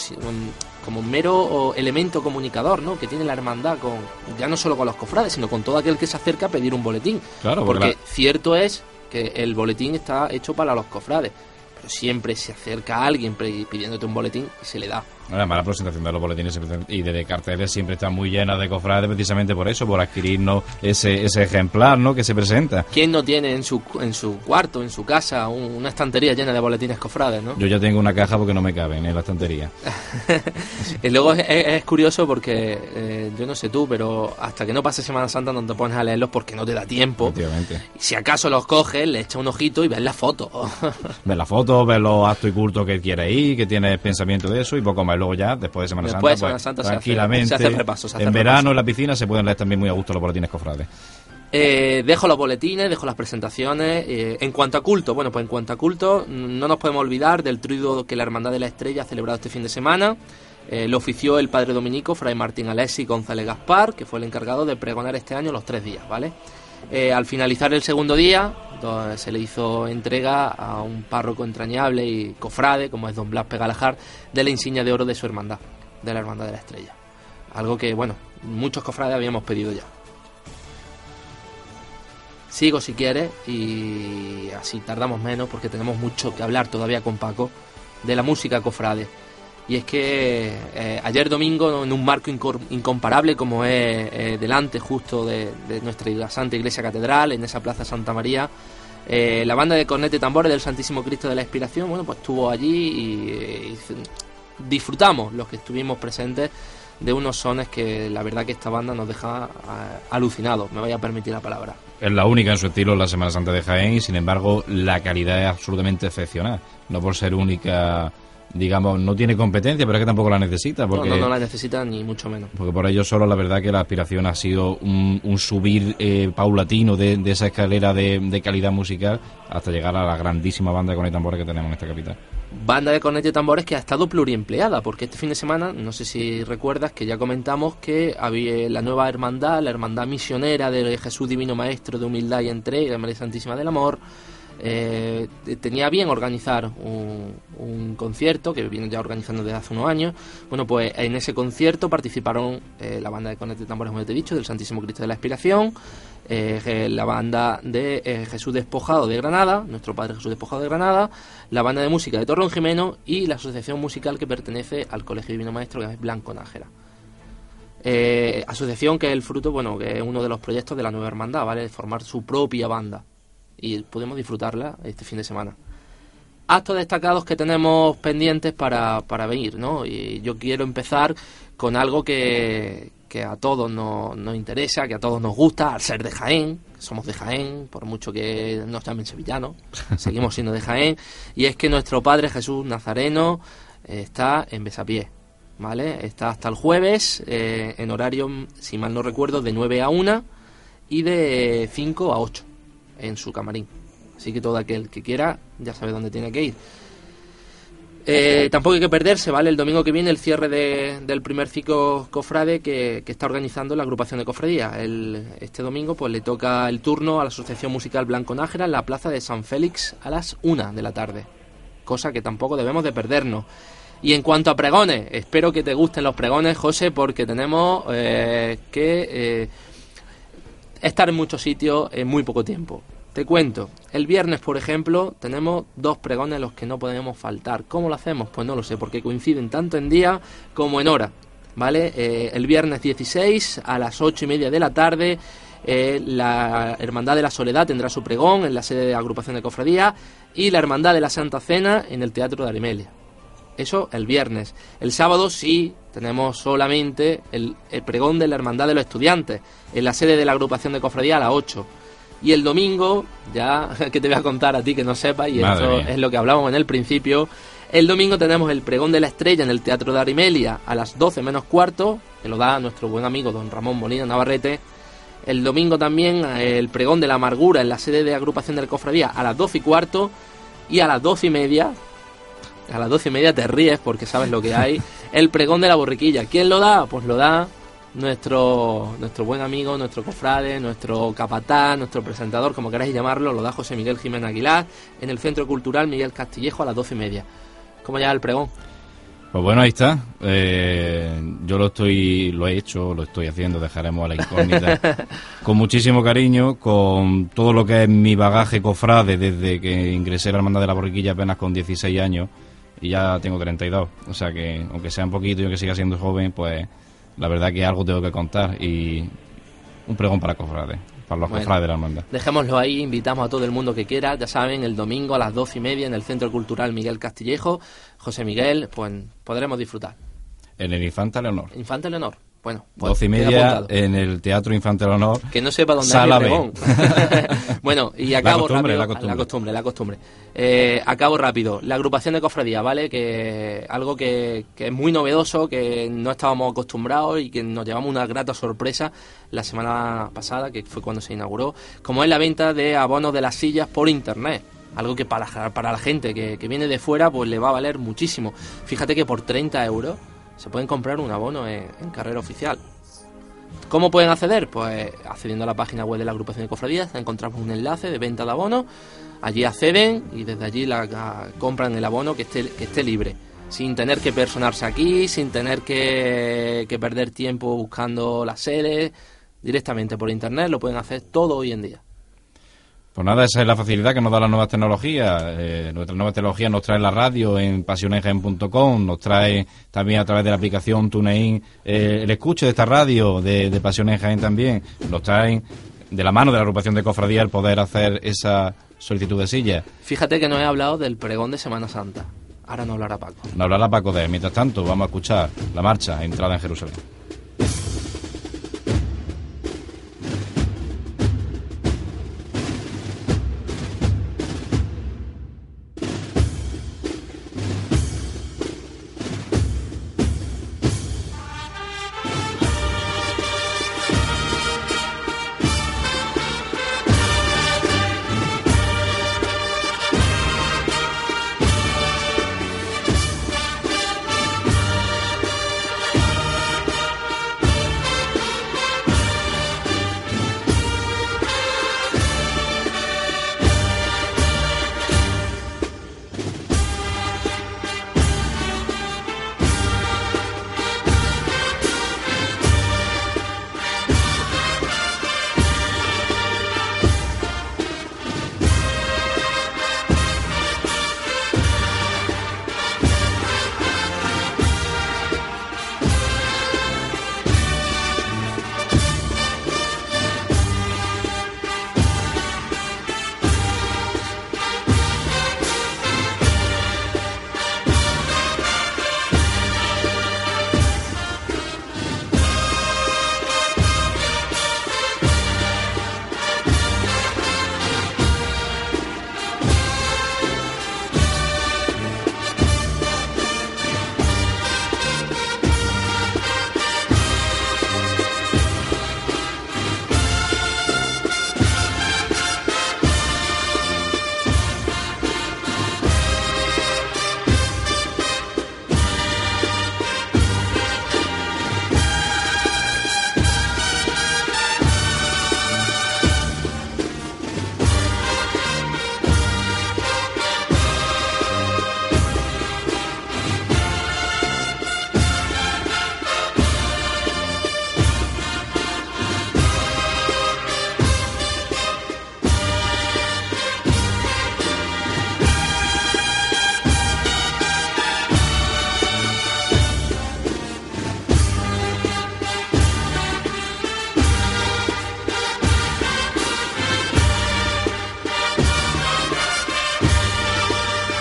como mero elemento comunicador, ¿no? Que tiene la hermandad con, ya no solo con los cofrades, sino con todo aquel que se acerca a pedir un boletín.
Claro, porque
cierto es que el boletín está hecho para los cofrades. Pero siempre se acerca a alguien pidiéndote un boletín y se le da.
Además, la presentación de los boletines y de carteles siempre está muy llena de cofrades precisamente por eso, por adquirirnos ese, ese ejemplar ¿no? que se presenta.
¿Quién no tiene en su, en su cuarto, en su casa, un- una estantería llena de boletines cofrades, no?
Yo ya tengo una caja porque no me caben en la estantería.
Y luego es, es- es curioso porque eh, yo no sé tú, pero hasta que no pase Semana Santa no te pones a leerlos porque no te da tiempo. Si acaso los coges, le echas un ojito y ves la foto.
Ver las fotos, ver los actos y cultos que quieres ir, que tienes pensamiento de eso y poco más. Luego ya, después de Semana
Después de
Santa,
Semana Santa se hace-
tranquilamente,
se hace el repaso, se hace
en verano,
repaso.
en la piscina, se pueden leer también muy a gusto los boletines cofrades.
Eh, dejo los boletines, dejo las presentaciones. eh, en cuanto a culto, bueno, pues en cuanto a culto, mm, no nos podemos olvidar del truido que la Hermandad de la Estrella ha celebrado este fin de semana. Eh, lo ofició el padre dominico, Fray Martín Alessi González Gaspar, que fue el encargado de pregonar este año los tres días, ¿vale? Al finalizar el segundo día, se le hizo entrega a un párroco entrañable y cofrade, como es don Blas Pegalajar, de la insignia de oro de su hermandad, de la Hermandad de la Estrella. Algo que, bueno, muchos cofrades habíamos pedido ya. Sigo si quieres y así tardamos menos porque tenemos mucho que hablar todavía con Paco de la música cofrade. Y es que eh, ayer domingo, en un marco incomparable como es eh, delante justo de, nuestra Santa Iglesia Catedral, en esa Plaza Santa María, eh, la banda de cornete y tambores del Santísimo Cristo de la Expiración, bueno, pues estuvo allí y, y disfrutamos los que estuvimos presentes de unos sones que la verdad que esta banda nos deja alucinados, me vaya a permitir la palabra.
Es la única en su estilo la Semana Santa de Jaén y sin embargo la calidad es absolutamente excepcional. No por ser única, digamos, no tiene competencia, pero es que tampoco la necesita. Porque,
no, no la necesitan ni mucho menos.
porque por ello solo la verdad que la aspiración ha sido un, un subir eh, paulatino de, de esa escalera de, de calidad musical hasta llegar a la grandísima banda de con tambores que tenemos en esta capital.
Banda de cornete y tambores que ha estado pluriempleada, porque este fin de semana, no sé si recuerdas que ya comentamos que había la nueva hermandad, la hermandad misionera de Jesús Divino Maestro de Humildad y Entrega, María Santísima del Amor, eh, tenía bien organizar un, un concierto que viene ya organizando desde hace unos años. Bueno, pues en ese concierto participaron eh, la banda de cornete y tambores, como te he dicho, del Santísimo Cristo de la Expiración, eh, la banda de eh, Jesús Despojado de Granada, nuestro Padre Jesús Despojado de Granada, la banda de música de Torreón Jimeno y la asociación musical que pertenece al Colegio Divino Maestro, que es Blanco Nájera. Eh, asociación que es el fruto, bueno, que es uno de los proyectos de la nueva hermandad, ¿vale? De formar su propia banda. Y podemos disfrutarla este fin de semana. Actos destacados que tenemos pendientes para, para venir, ¿no? Y yo quiero empezar con algo que, que a todos nos, nos interesa, que a todos nos gusta, al ser de Jaén, somos de Jaén, por mucho que nos llamen sevillanos, seguimos siendo de Jaén, y es que nuestro Padre Jesús Nazareno eh, está en Besapié, ¿vale? Está hasta el jueves, eh, en horario, si mal no recuerdo, de 9 a 1, y de 5 a 8 en su camarín. Así que todo aquel que quiera ya sabe dónde tiene que ir. Eh, tampoco hay que perderse, ¿vale? El domingo que viene el cierre de- del primer ciclo cofrade que, que está organizando la agrupación de cofradías. El- este domingo pues le toca el turno a la Asociación Musical Blanco Nájera en la plaza de San Félix a las 1 de la tarde. Cosa que tampoco debemos de perdernos. Y en cuanto a pregones, espero que te gusten los pregones, José, porque tenemos eh, que eh, estar en muchos sitios en muy poco tiempo. Te cuento, el viernes, por ejemplo, tenemos dos pregones a los que no podemos faltar. ¿Cómo lo hacemos? Pues no lo sé, porque coinciden tanto en día como en hora. ¿Vale? Eh, el viernes 16 a las 8 y media de la tarde, eh, la Hermandad de la Soledad tendrá su pregón en la sede de agrupación de cofradía y la Hermandad de la Santa Cena en el Teatro de Arimelia. Eso el viernes. El sábado sí tenemos solamente el, el pregón de la Hermandad de los Estudiantes en la sede de la agrupación de cofradía a las 8. Y el domingo, ya que te voy a contar a ti que no sepas, y
Madre mía.
es lo que hablábamos en el principio, el domingo tenemos el pregón de la estrella en el Teatro de Arimelia a las 12 menos cuarto, que lo da nuestro buen amigo don Ramón Molina Navarrete. El domingo también eh, el pregón de la amargura en la sede de agrupación del cofradía a las 12 y cuarto y a las 12 y media a las doce y media te ríes porque sabes lo que hay. El pregón de la borriquilla. ¿Quién lo da? Pues lo da nuestro, nuestro buen amigo, nuestro cofrade, nuestro capataz, nuestro presentador, como queráis llamarlo, lo da José Miguel Jiménez Aguilar en el Centro Cultural Miguel Castillejo a las doce y media. ¿Cómo llega el pregón?
Pues bueno, ahí está. Eh, yo lo estoy, lo he hecho, lo estoy haciendo, dejaremos a la incógnita. con muchísimo cariño, con todo lo que es mi bagaje cofrade desde que ingresé a la Hermandad de la Borriquilla apenas con 16 años y ya tengo 32. O sea que, aunque sea un poquito y aunque siga siendo joven, pues la verdad que algo tengo que contar y un pregón para cofrades, para los
Bueno.
cofrades de la Hermandad.
Dejémoslo ahí, invitamos a todo el mundo que quiera, ya saben, el domingo a las doce y media en el Centro Cultural Miguel Castillejo. José Miguel, pues podremos disfrutar.
En el Infanta Leonor.
Infante Leonor. Bueno, pues,
12 y media en el Teatro Infante Leonor.
Que no sepa dónde
Sala
pregón. bueno, y acabo
costumbre,
rápido.
la costumbre.
La costumbre, la costumbre. Eh, acabo rápido. La agrupación de cofradía, ¿vale? Que algo que, que es muy novedoso, que no estábamos acostumbrados y que nos llevamos una grata sorpresa la semana pasada, que fue cuando se inauguró, como es la venta de abonos de las sillas por internet. Algo que para, la- para la gente que, que viene de fuera, pues le va a valer muchísimo. Fíjate que por 30 euros se pueden comprar un abono en- carrera oficial. ¿Cómo pueden acceder? Pues accediendo a la página web de la agrupación de cofradías, encontramos un enlace de venta de abono, allí acceden y desde allí compran el abono que esté, que esté libre, sin tener que personarse aquí, sin tener que, que perder tiempo buscando las sedes, directamente por internet lo pueden hacer todo hoy en día.
Pues nada, esa es la facilidad que nos da las nuevas tecnologías. Eh, nuestras nuevas tecnologías nos trae la radio en pasionengen.com, nos trae también a través de la aplicación TuneIn eh, el escucho de esta radio de, de Jaén también. Nos traen de la mano de la agrupación de cofradía el poder hacer esa solicitud de silla.
Fíjate que no he hablado del pregón de Semana Santa. Ahora no hablará Paco.
Nos hablará Paco de él. Mientras tanto, vamos a escuchar la marcha entrada en Jerusalén.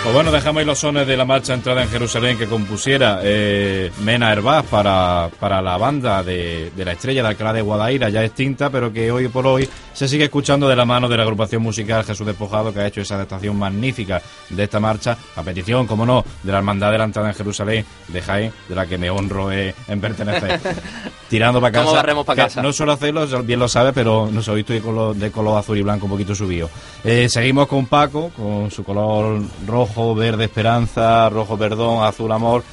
Pues bueno, dejamos ahí los sones de la marcha entrada en Jerusalén que compusiera eh, Mena Herbaz para, para la banda de, de la estrella de Alcalá de Guadaira, ya extinta, pero que hoy por hoy se sigue escuchando de la mano de la agrupación musical Jesús Despojado, que ha hecho esa adaptación magnífica de esta marcha, a petición, como no, de la Hermandad de la Entrada en Jerusalén de Jaén, de la que me honro eh, en pertenecer. Tirando para casa.
¿Cómo barremos para
que
casa?
No suelo hacerlo, bien lo sabe, pero no sé, hoy estoy de color azul y blanco un poquito subido. Eh, seguimos con Paco, con su color rojo, verde esperanza, rojo perdón, azul amor.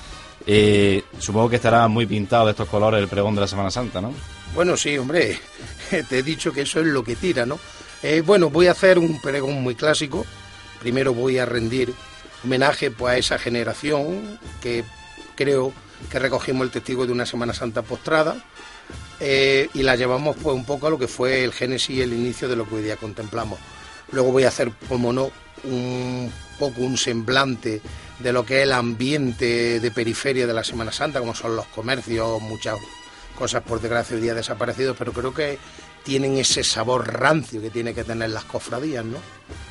Eh, supongo que estará muy pintado de estos colores el pregón de la Semana Santa, ¿no?
Bueno, sí, hombre, te he dicho que eso es lo que tira, ¿no? Eh, bueno, voy a hacer un pregón muy clásico. Primero voy a rendir homenaje pues, a esa generación que creo que recogimos el testigo de una Semana Santa postrada eh, y la llevamos pues un poco a lo que fue el génesis y el inicio de lo que hoy día contemplamos. Luego voy a hacer, como no, un poco un semblante de lo que es el ambiente de periferia de la Semana Santa, como son los comercios, muchas cosas por desgracia hoy día desaparecidos, pero creo que tienen ese sabor rancio que tiene que tener las cofradías, ¿no?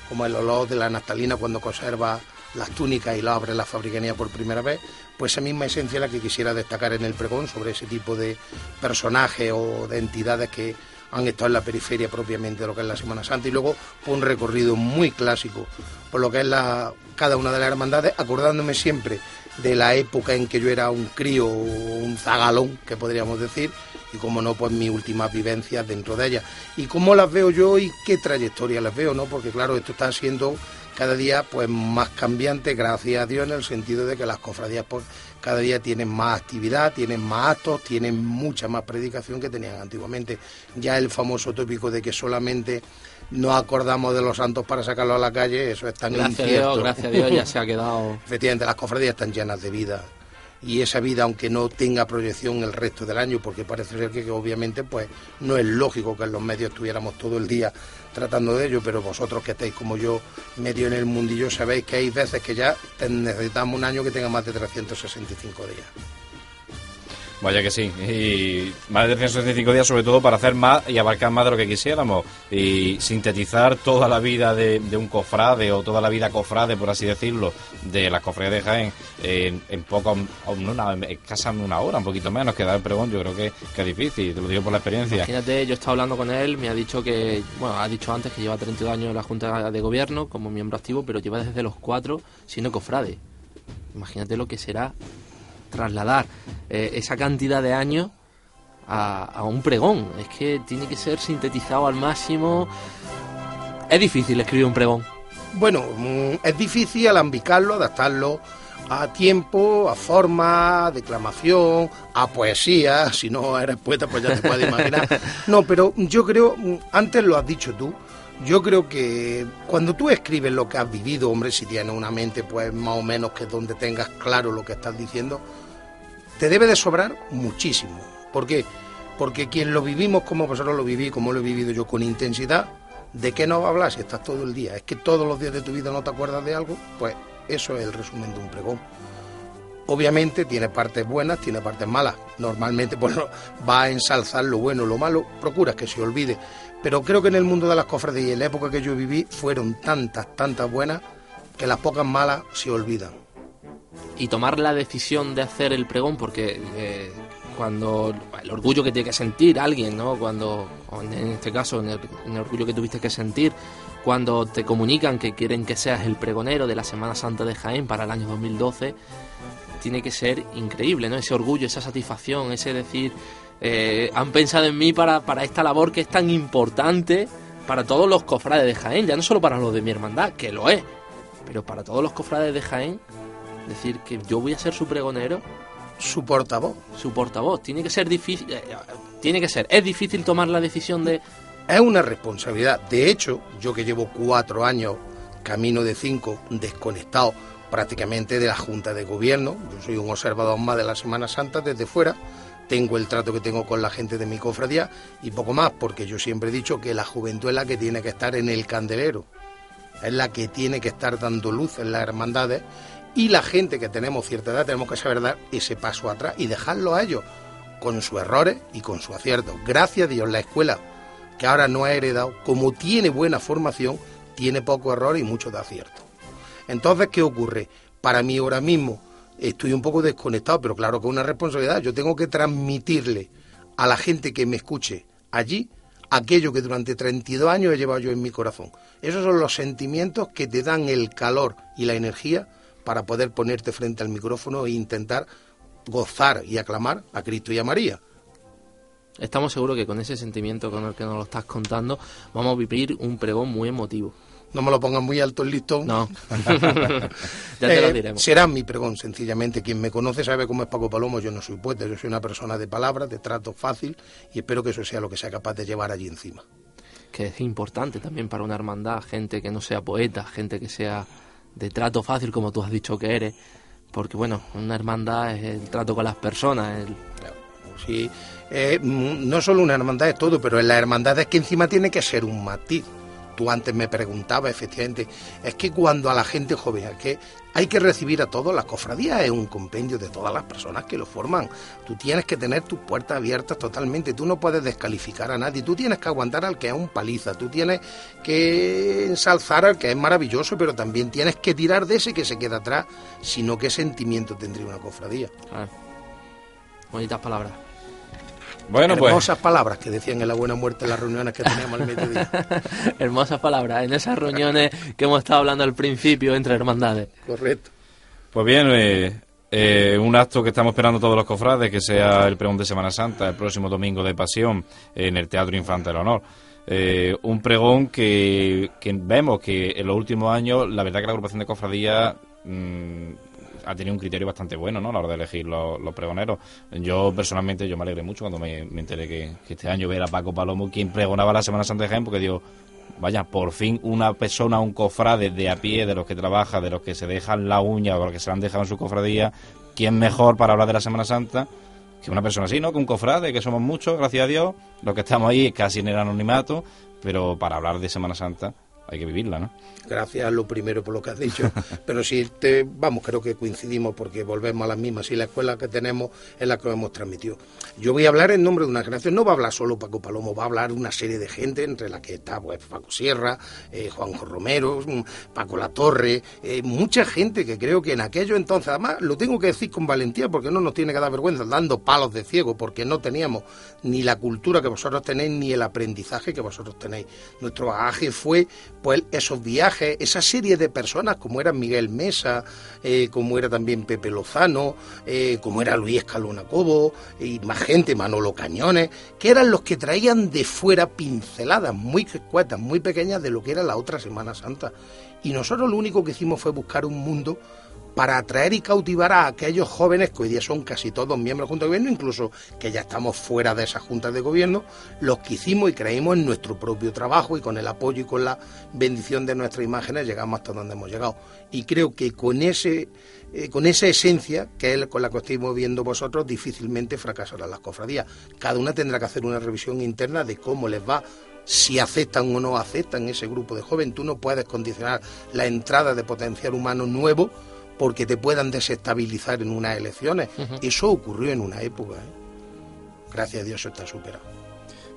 Como el olor de la naftalina cuando conserva las túnicas y lo abre la fabricanía por primera vez, pues esa misma esencia es la que quisiera destacar en el pregón sobre ese tipo de personajes o de entidades que han estado en la periferia propiamente de lo que es la Semana Santa y luego un recorrido muy clásico por lo que es la, cada una de las hermandades, acordándome siempre de la época en que yo era un crío, un zagalón, que podríamos decir, y como no, pues mis últimas vivencias dentro de ellas. Y cómo las veo yo y qué trayectoria las veo, ¿no? Porque claro, esto está siendo cada día pues más cambiante, gracias a Dios, en el sentido de que las cofradías pues cada día tienen más actividad, tienen más actos, tienen mucha más predicación que tenían antiguamente. Ya el famoso tópico de que solamente nos acordamos de los santos para sacarlos a la calle, eso es tan
Gracias a. Dios, gracias a Dios, ya se ha quedado.
Efectivamente, las cofradías están llenas de vida. Y esa vida, aunque no tenga proyección el resto del año, porque parece ser que, obviamente pues no es lógico que en los medios estuviéramos todo el día tratando de ello, pero vosotros que estáis como yo medio en el mundillo sabéis que hay veces que ya necesitamos un año que tenga más de 365 días.
Vaya que sí. Y más de 365 días, sobre todo para hacer más y abarcar más de lo que quisiéramos. Y sintetizar toda la vida de, un cofrade o toda la vida cofrade, por así decirlo, de las cofradías de Jaén en, en poco, en una, escasa una hora, un poquito menos que dar el pregón. Yo creo que, que es difícil, te lo digo por la experiencia.
Imagínate, yo he estado hablando con él, me ha dicho que, bueno, ha dicho antes que lleva 32 años en la Junta de Gobierno como miembro activo, pero lleva desde los cuatro siendo cofrade. Imagínate lo que será trasladar eh, esa cantidad de años a, a un pregón. Es que tiene que ser sintetizado al máximo. Es difícil escribir un pregón.
Bueno, mm, es difícil alambicarlo, adaptarlo a tiempo, a forma, a declamación, a poesía. Si no eres poeta, pues ya te puedes imaginar. No, pero yo creo, mm, antes lo has dicho tú, yo creo que cuando tú escribes lo que has vivido, hombre, si tienes una mente, pues más o menos que donde tengas claro lo que estás diciendo, te debe de sobrar muchísimo. ¿Por qué? Porque quien lo vivimos como vosotros lo vivís, como lo he vivido yo con intensidad, ¿de qué no hablar si estás todo el día? ¿Es que todos los días de tu vida no te acuerdas de algo? Pues eso es el resumen de un pregón. Obviamente tiene partes buenas, tiene partes malas. Normalmente pues, no- va a ensalzar lo bueno, lo malo, procuras que se olvide. Pero creo que en el mundo de las cofradías y en la época que yo viví fueron tantas, tantas buenas que las pocas malas se olvidan.
y tomar la decisión de hacer el pregón, porque eh, cuando el orgullo que tiene que sentir alguien, ¿no? Cuando, en este caso, en el, en el orgullo que tuviste que sentir, cuando te comunican que quieren que seas el pregonero de la Semana Santa de Jaén para el año 2012, tiene que ser increíble, ¿no? Ese orgullo, esa satisfacción, ese decir, eh, han pensado en mí para, para esta labor que es tan importante para todos los cofrades de Jaén, ya no solo para los de mi hermandad, que lo es, pero para todos los cofrades de Jaén, decir que yo voy a ser su pregonero,
Su portavoz.
su portavoz. Tiene que ser difícil, eh, eh, tiene que ser, es difícil tomar la decisión de
Es una responsabilidad. De hecho, yo que llevo cuatro años, camino de cinco, desconectado prácticamente de la Junta de Gobierno, yo soy un observador más de la Semana Santa desde fuera, tengo el trato que tengo con la gente de mi cofradía y poco más, porque yo siempre he dicho que la juventud es la que tiene que estar en el candelero, es la que tiene que estar dando luz en las hermandades y la gente que tenemos cierta edad tenemos que saber dar ese paso atrás y dejarlo a ellos con sus errores y con su acierto. Gracias a Dios la escuela que ahora no ha heredado, como tiene buena formación, tiene poco error y mucho de acierto. Entonces, ¿qué ocurre? Para mí ahora mismo estoy un poco desconectado, pero claro que es una responsabilidad. Yo tengo que transmitirle a la gente que me escuche allí aquello que durante 32 años he llevado yo en mi corazón. Esos son los sentimientos que te dan el calor y la energía para poder ponerte frente al micrófono e intentar gozar y aclamar a Cristo y a María.
Estamos seguros que con ese sentimiento con el que nos lo estás contando vamos a vivir un pregón muy emotivo.
No me lo pongan muy alto el listón.
No. ya te lo
Eh,
diremos.
será mi pregón, sencillamente. Quien me conoce sabe cómo es Paco Palomo. Yo no soy poeta, yo soy una persona de palabras, de trato fácil y espero que eso sea lo que sea capaz de llevar allí encima.
que es importante también para una hermandad, gente que no sea poeta, gente que sea de trato fácil, como tú has dicho que eres, porque bueno, una hermandad es el trato con las personas, el-
Sí, eh, mm, no solo una hermandad es todo, pero en la hermandad es que encima tiene que ser un matiz. Tú antes me preguntabas, efectivamente, es que cuando a la gente joven, es que hay que recibir a todos, las cofradías es un compendio de todas las personas que lo forman. Tú tienes que tener tus puertas abiertas totalmente, tú no puedes descalificar a nadie, tú tienes que aguantar al que es un paliza, tú tienes que ensalzar al que es maravilloso, pero también tienes que tirar de ese que se queda atrás, sino qué sentimiento tendría una cofradía.
bonitas palabras.
Bueno, pues
Hermosas palabras que decían en la buena muerte en las reuniones que teníamos al mediodía.
Hermosas palabras en esas reuniones que hemos estado hablando al principio entre hermandades.
Correcto.
Pues bien, eh, eh, un acto que estamos esperando todos los cofrades, que sea el pregón de Semana Santa, el próximo domingo de Pasión, en el Teatro Infante del Honor. Eh, un pregón que, que vemos que en los últimos años, la verdad que la agrupación de cofradías mm, ha tenido un criterio bastante bueno ¿no? a la hora de elegir los, pregoneros. Yo personalmente yo me alegré mucho cuando me, enteré que, este año ver a Paco Palomo quien pregonaba la Semana Santa de Jaén, porque digo, vaya, por fin una persona, un cofrade de a pie, de los que trabaja, de los que se dejan la uña o los que se han dejado en su cofradía, ¿quién mejor para hablar de la Semana Santa? Que una persona así, ¿no? Que un cofrade, que somos muchos, gracias a Dios, los que estamos ahí casi en el anonimato, pero para hablar de Semana Santa hay que vivirla, ¿no?
Gracias lo primero por lo que has dicho. Pero si te, vamos, creo que coincidimos porque volvemos a las mismas. Y la escuela que tenemos es la que hemos transmitido. Yo voy a hablar en nombre de una generación. No va a hablar solo Paco Palomo, va a hablar una serie de gente, entre la que está pues, Paco Sierra, eh, Juanjo Romero, mm, Paco La Torre, eh, mucha gente que creo que en aquello entonces, además lo tengo que decir con valentía porque no nos tiene que dar vergüenza, dando palos de ciego, porque no teníamos ni la cultura que vosotros tenéis ni el aprendizaje que vosotros tenéis. Nuestro bagaje fue pues esos viajes, esa serie de personas como era Miguel Mesa, eh, como era también Pepe Lozano, eh, como era Luis Escalona Cobo, y más gente, Manolo Cañones, que eran los que traían de fuera pinceladas muy escuetas, muy pequeñas de lo que era la otra Semana Santa. Y nosotros lo único que hicimos fue buscar un mundo para atraer y cautivar a aquellos jóvenes que hoy día son casi todos miembros de Junta de Gobierno, incluso que ya estamos fuera de esas juntas de gobierno, los que hicimos y creímos en nuestro propio trabajo y con el apoyo y con la bendición de nuestras imágenes llegamos hasta donde hemos llegado. Y creo que con ese eh, con esa esencia, que es con la que estáis moviendo vosotros, difícilmente fracasarán las cofradías. Cada una tendrá que hacer una revisión interna de cómo les va si aceptan o no aceptan ese grupo de jóvenes. Tú no puedes condicionar la entrada de potencial humano nuevo porque te puedan desestabilizar en unas elecciones. Eso ocurrió en una época. ¿eh? Gracias a Dios eso está superado.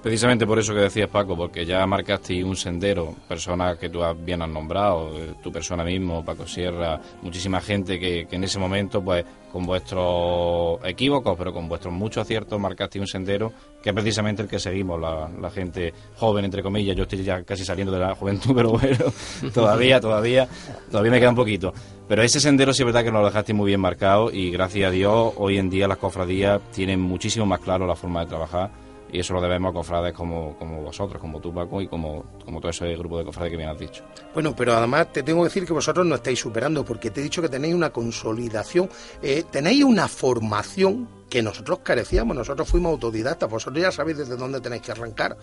Precisamente por eso que decías Paco, porque ya marcaste un sendero, personas que tú bien has nombrado, eh, tu persona mismo, Paco Sierra, muchísima gente que, que en ese momento, pues con vuestros equívocos, pero con vuestros muchos aciertos, marcaste un sendero que es precisamente el que seguimos, la, la gente joven, entre comillas. Yo estoy ya casi saliendo de la juventud, pero bueno, todavía, todavía, todavía me queda un poquito. Pero ese sendero sí es verdad que nos lo dejaste muy bien marcado y gracias a Dios hoy en día las cofradías tienen muchísimo más claro la forma de trabajar y eso lo debemos a cofrades como, como vosotros, como tú Paco y como, como todo ese grupo de cofrades que bien has dicho.
Bueno, pero además te tengo que decir que vosotros no estáis superando, porque te he dicho que tenéis una consolidación, eh, tenéis una formación que nosotros carecíamos, nosotros fuimos autodidactas, vosotros ya sabéis desde dónde tenéis que arrancar.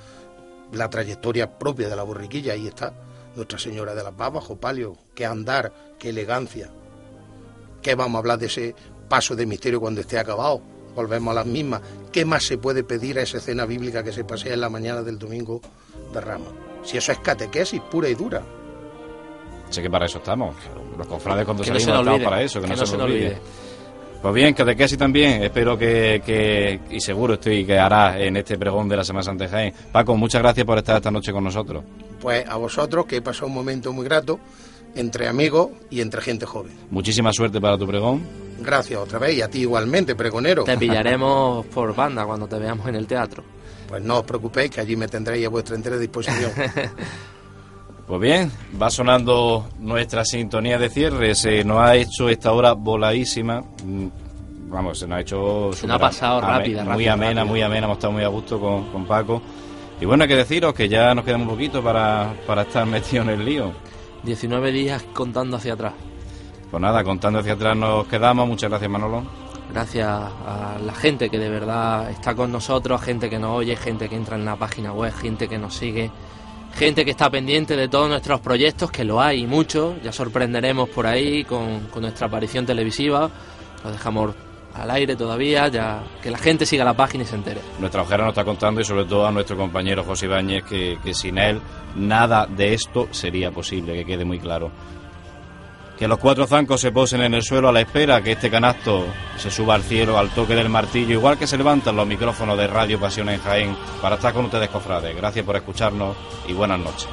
La trayectoria propia de la borriquilla, ahí está, Nuestra Señora de las Babas, Jopalio, qué andar, qué elegancia. ¿Qué vamos a hablar de ese paso de misterio cuando esté acabado? Volvemos a las mismas. ¿Qué más se puede pedir a esa escena bíblica que se pasea en la mañana del domingo de Ramos? Si eso es catequesis pura y dura.
Sé que para eso estamos. Los cofrades cuando
Que no
salimos
se nos
estamos para eso, que, no, se nos olvide.
olvide.
Pues bien, catequesis también. Espero que, que, y seguro estoy que hará en este pregón de la Semana Santa de Jaén. Paco, muchas gracias por estar esta noche con nosotros.
Pues a vosotros, que he pasado un momento muy grato, entre amigos y entre gente joven.
Muchísima suerte para tu pregón.
Gracias otra vez y a ti igualmente, pregonero.
Te pillaremos por banda cuando te veamos en el teatro.
Pues no os preocupéis que allí me tendréis a vuestra entera disposición.
Pues bien, va sonando nuestra sintonía de cierre. Se nos ha hecho esta hora voladísima. Mm, Vamos, se nos ha hecho.
Se nos ha pasado
ame-
rápida,
Muy
rápida,
amena,
rápida.
muy amena. Hemos estado muy a gusto con, con Paco. Y bueno, hay que deciros que ya nos queda un poquito para, para estar metidos en el lío.
19 días contando hacia atrás.
Pues nada, contando hacia atrás nos quedamos. Muchas gracias, Manolo.
Gracias a la gente que de verdad está con nosotros, gente que nos oye, gente que entra en la página web, gente que nos sigue, gente que está pendiente de todos nuestros proyectos, que lo hay y muchos. Ya sorprenderemos por ahí con, con nuestra aparición televisiva. Lo dejamos al aire todavía, ya que la gente siga la página y se entere.
Nuestra ojera nos está contando y sobre todo a nuestro compañero José Ibáñez que, sin él nada de esto sería posible, que quede muy claro. Que los cuatro zancos se posen en el suelo a la espera que este canasto se suba al cielo al toque del martillo, igual que se levantan los micrófonos de Radio Pasión en Jaén para estar con ustedes, cofrades. Gracias por escucharnos y buenas noches.